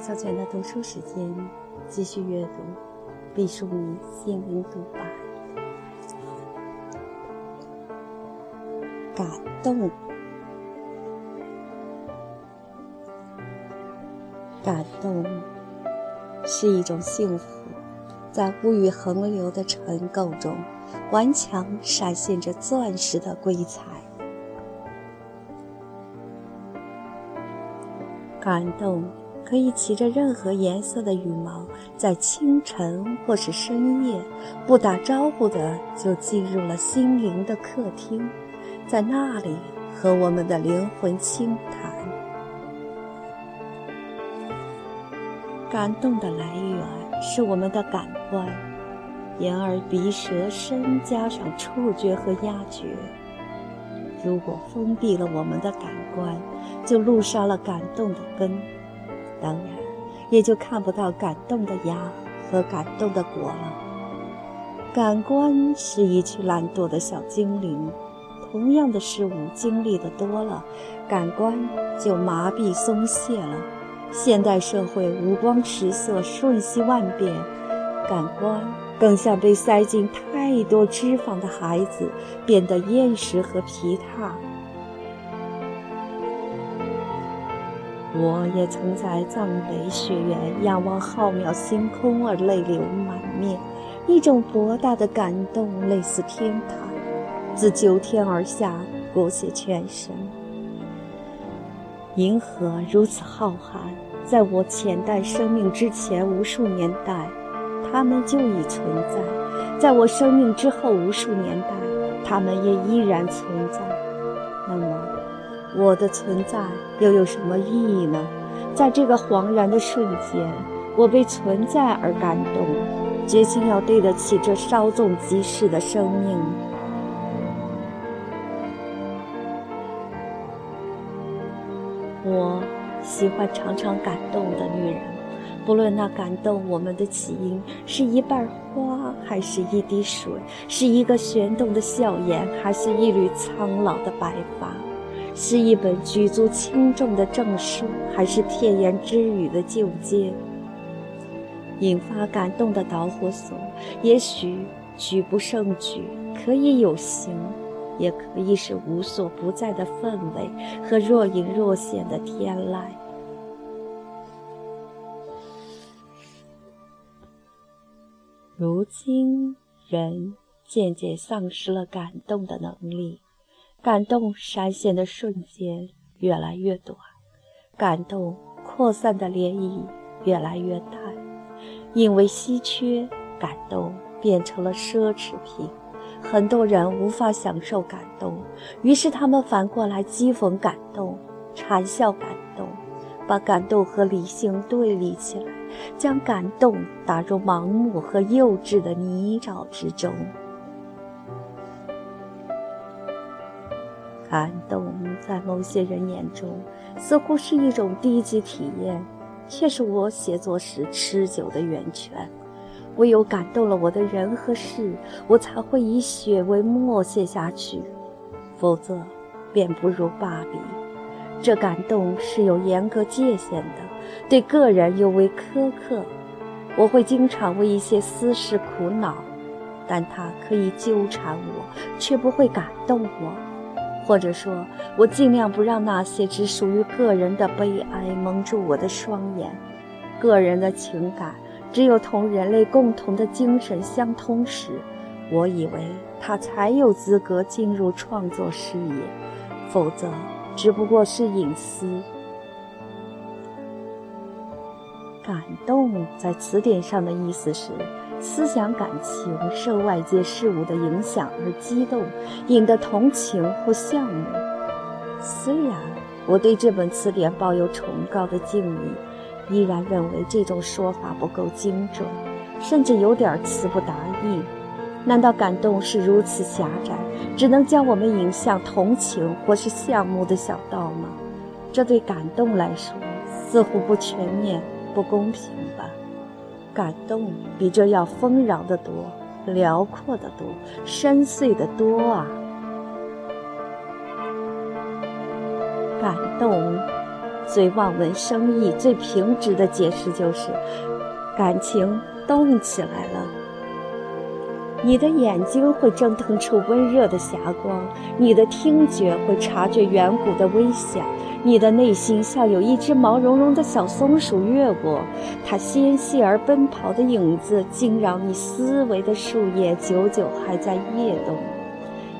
小泉的读书时间，继续阅读毕淑敏心灵独白。感动，感动是一种幸福，在物欲横流的尘垢中，顽强闪现着钻石的光彩。感动。可以骑着任何颜色的羽毛，在清晨或是深夜，不打招呼的就进入了心灵的客厅，在那里和我们的灵魂倾谈。感动的来源是我们的感官，眼耳鼻舌身加上触觉和压觉。如果封闭了我们的感官，就露杀了感动的根。当然，也就看不到感动的芽和感动的果了。感官是一群懒惰的小精灵，同样的事物经历的多了，感官就麻痹松懈了。现代社会五光十色，瞬息万变，感官更像被塞进太多脂肪的孩子，变得厌食和疲沓。我也曾在藏北雪原仰望浩渺星空而泪流满面，一种博大的感动，类似天堂，自九天而下，裹挟全身。银河如此浩瀚，在我浅淡生命之前无数年代，它们就已存在；在我生命之后无数年代，它们也依然存在。那么？我的存在又有什么意义呢？在这个恍然的瞬间，我被存在而感动，决心要对得起这稍纵即逝的生命。我喜欢常常感动的女人，不论那感动我们的起因是一瓣花，还是一滴水，是一个旋动的笑颜，还是一缕苍老的白发。是一本举足轻重的证书，还是甜言之语的境界？引发感动的导火索，也许举不胜举，可以有形，也可以是无所不在的氛围和若隐若现的天籁。如今，人渐渐丧失了感动的能力。感动闪现的瞬间越来越短，感动扩散的涟漪越来越淡，因为稀缺，感动变成了奢侈品。很多人无法享受感动，于是他们反过来讥讽感动，嘲笑感动，把感动和理性对立起来，将感动打入盲目和幼稚的泥沼之中。感动在某些人眼中似乎是一种低级体验，却是我写作时持久的源泉。唯有感动了我的人和事，我才会以血为墨写下去，否则便不如罢笔。这感动是有严格界限的，对个人尤为苛刻。我会经常为一些私事苦恼，但它可以纠缠我，却不会感动我。或者说，我尽量不让那些只属于个人的悲哀蒙住我的双眼。个人的情感，只有同人类共同的精神相通时，我以为他才有资格进入创作视野，否则只不过是隐私。感动在词典上的意思是。思想感情受外界事物的影响而激动，引得同情或羡慕。虽然我对这本词典抱有崇高的敬意，依然认为这种说法不够精准，甚至有点词不达意。难道感动是如此狭窄，只能将我们引向同情或是羡慕的小道吗？这对感动来说，似乎不全面、不公平吧。感动比这要丰饶的多，辽阔的多，深邃的多啊！感动最望文生义、最平直的解释就是，感情动起来了。你的眼睛会蒸腾出温热的霞光，你的听觉会察觉远古的微响，你的内心像有一只毛茸茸的小松鼠越过，它纤细而奔跑的影子惊扰你思维的树叶，久久还在跃动。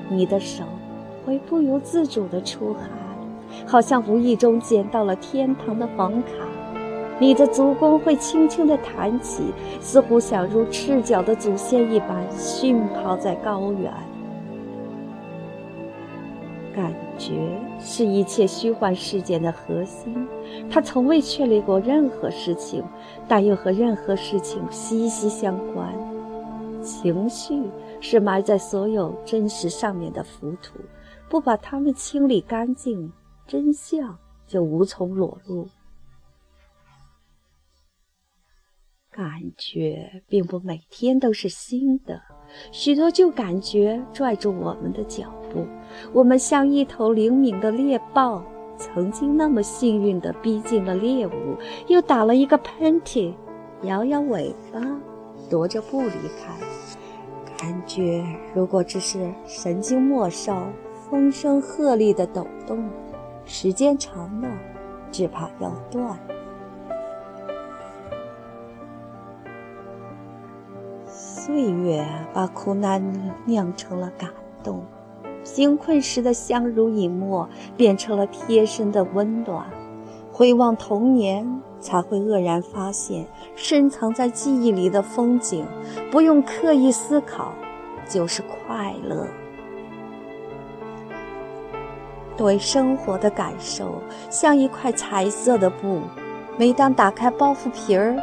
你的手会不由自主地出汗，好像无意中捡到了天堂的房卡。你的足弓会轻轻地弹起，似乎想如赤脚的祖先一般迅跑在高原。感觉是一切虚幻事件的核心，它从未确立过任何事情，但又和任何事情息息相关。情绪是埋在所有真实上面的浮土，不把它们清理干净，真相就无从裸露。感觉并不每天都是新的，许多旧感觉拽住我们的脚。我们像一头灵敏的猎豹，曾经那么幸运地逼近了猎物，又打了一个喷嚏，摇摇尾巴，踱着步离开。感觉如果只是神经末梢风声鹤唳的抖动，时间长了，只怕要断。岁月把苦难酿成了感动，贫困时的相濡以沫变成了贴身的温暖。回望童年，才会愕然发现，深藏在记忆里的风景，不用刻意思考，就是快乐。对生活的感受像一块彩色的布，每当打开包袱皮儿，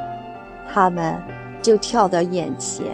它们就跳到眼前。